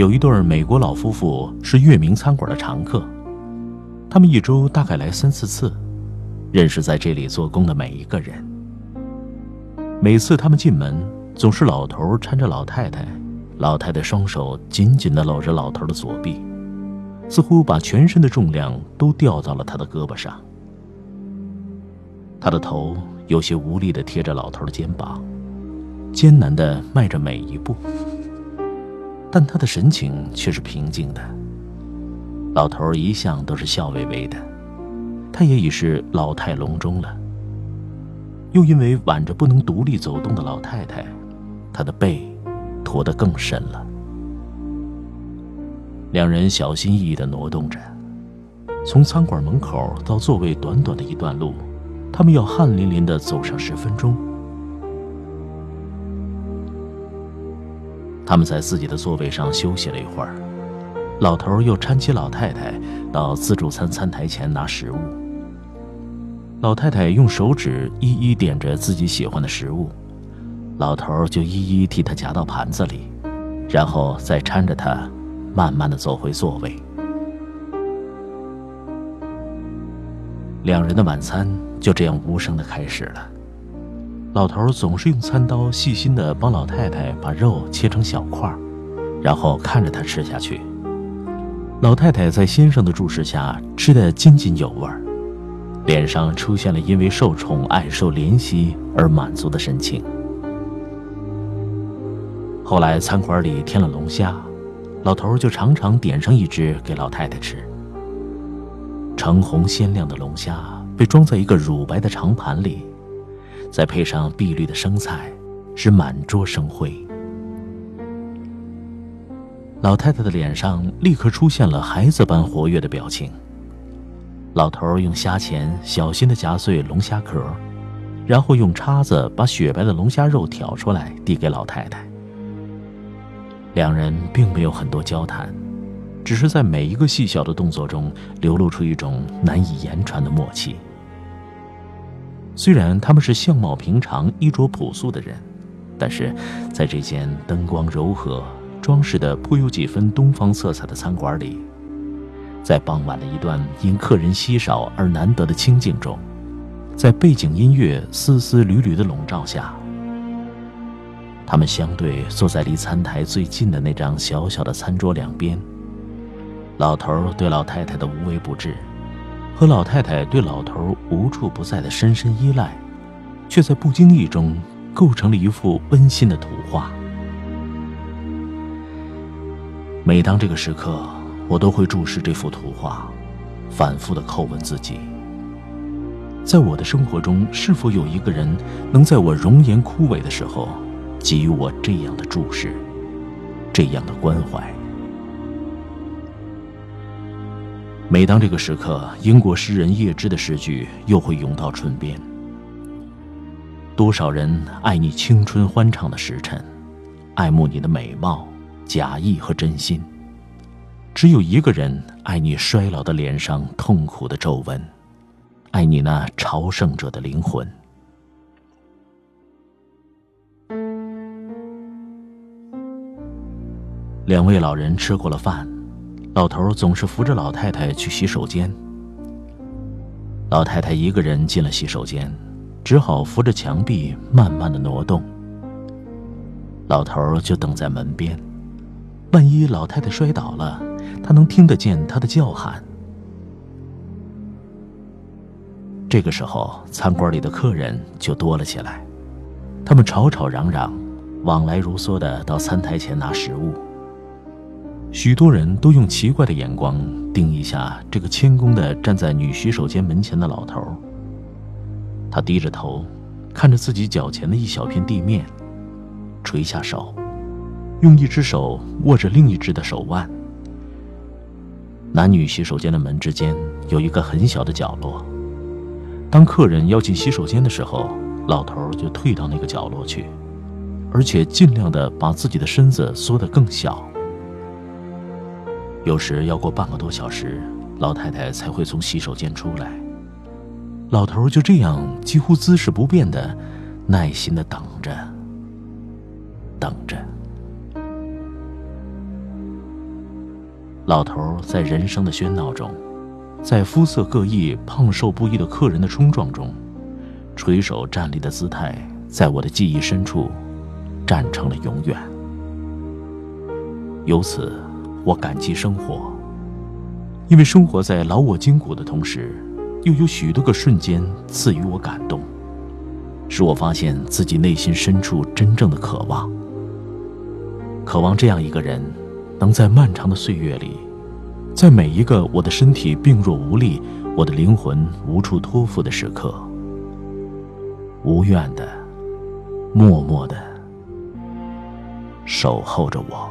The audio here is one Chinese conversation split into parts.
有一对美国老夫妇是月明餐馆的常客，他们一周大概来三四次，认识在这里做工的每一个人。每次他们进门，总是老头搀着老太太，老太太双手紧紧地搂着老头的左臂，似乎把全身的重量都吊到了他的胳膊上。他的头有些无力地贴着老头的肩膀，艰难地迈着每一步。但他的神情却是平静的。老头一向都是笑微微的，他也已是老态龙钟了。又因为挽着不能独立走动的老太太，他的背驼得更深了。两人小心翼翼地挪动着，从餐馆门口到座位短短的一段路，他们要汗淋淋地走上十分钟。他们在自己的座位上休息了一会儿，老头又搀起老太太到自助餐餐台前拿食物。老太太用手指一一点着自己喜欢的食物，老头就一一替她夹到盘子里，然后再搀着她，慢慢的走回座位。两人的晚餐就这样无声的开始了。老头总是用餐刀细心地帮老太太把肉切成小块，然后看着她吃下去。老太太在先生的注视下吃得津津有味，脸上出现了因为受宠爱、受怜惜而满足的神情。后来餐馆里添了龙虾，老头就常常点上一只给老太太吃。橙红鲜亮的龙虾被装在一个乳白的长盘里。再配上碧绿的生菜，使满桌生辉。老太太的脸上立刻出现了孩子般活跃的表情。老头用虾钳小心地夹碎龙虾壳，然后用叉子把雪白的龙虾肉挑出来递给老太太。两人并没有很多交谈，只是在每一个细小的动作中流露出一种难以言传的默契。虽然他们是相貌平常、衣着朴素的人，但是在这间灯光柔和、装饰的颇有几分东方色彩的餐馆里，在傍晚的一段因客人稀少而难得的清静中，在背景音乐丝丝缕缕的笼罩下，他们相对坐在离餐台最近的那张小小的餐桌两边。老头对老太太的无微不至。和老太太对老头无处不在的深深依赖，却在不经意中构成了一幅温馨的图画。每当这个时刻，我都会注视这幅图画，反复的叩问自己：在我的生活中，是否有一个人能在我容颜枯萎的时候，给予我这样的注视，这样的关怀？每当这个时刻，英国诗人叶芝的诗句又会涌到唇边。多少人爱你青春欢畅的时辰，爱慕你的美貌、假意和真心；只有一个人爱你衰老的脸上痛苦的皱纹，爱你那朝圣者的灵魂。两位老人吃过了饭。老头总是扶着老太太去洗手间。老太太一个人进了洗手间，只好扶着墙壁慢慢的挪动。老头就等在门边，万一老太太摔倒了，他能听得见她的叫喊。这个时候，餐馆里的客人就多了起来，他们吵吵嚷嚷，往来如梭的到餐台前拿食物。许多人都用奇怪的眼光盯一下这个谦恭地站在女洗手间门前的老头。他低着头，看着自己脚前的一小片地面，垂下手，用一只手握着另一只的手腕，男女洗手间的门之间有一个很小的角落，当客人要进洗手间的时候，老头就退到那个角落去，而且尽量的把自己的身子缩得更小。有时要过半个多小时，老太太才会从洗手间出来。老头就这样几乎姿势不变的，耐心的等着，等着。老头在人生的喧闹中，在肤色各异、胖瘦不一的客人的冲撞中，垂手站立的姿态，在我的记忆深处，站成了永远。由此，我感激生活，因为生活在劳我筋骨的同时，又有许多个瞬间赐予我感动，使我发现自己内心深处真正的渴望，渴望这样一个人。能在漫长的岁月里，在每一个我的身体病弱无力、我的灵魂无处托付的时刻，无怨的、默默的守候着我。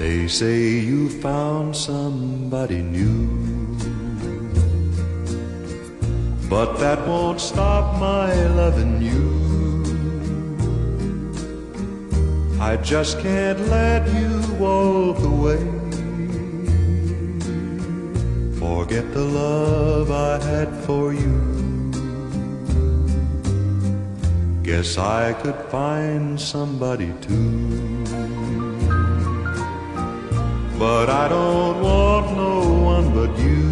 They say you found somebody new, but that won't stop my loving you. I just can't let you walk away. Forget the love I had for you. Guess I could find somebody too. But I don't want no one but you.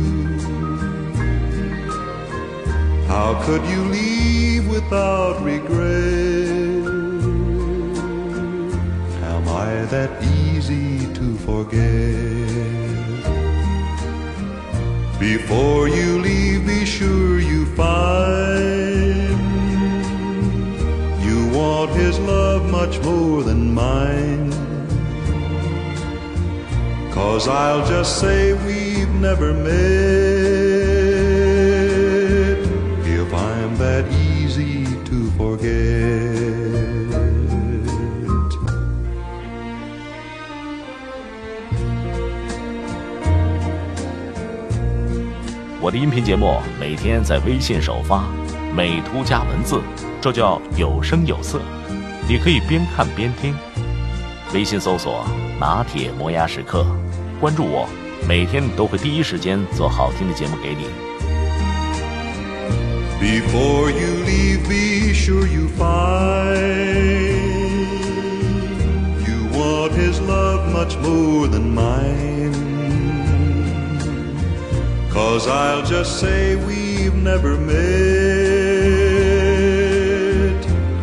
How could you leave without regret? Am I that easy to forget? Before you leave, be sure you find you want his love much more than mine. Cause I'll just say we've never met. 我的音频节目每天在微信首发，美图加文字，这叫有声有色。你可以边看边听。微信搜索“拿铁磨牙时刻”，关注我，每天都会第一时间做好听的节目给你。Before you leave, be sure you find you want his love much more than mine. Cause I'll just say we've never met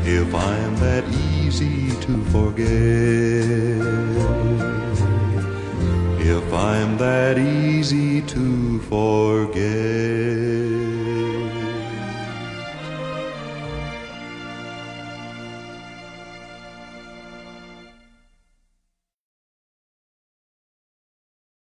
if I'm that easy to forget. if I'm that easy to forget.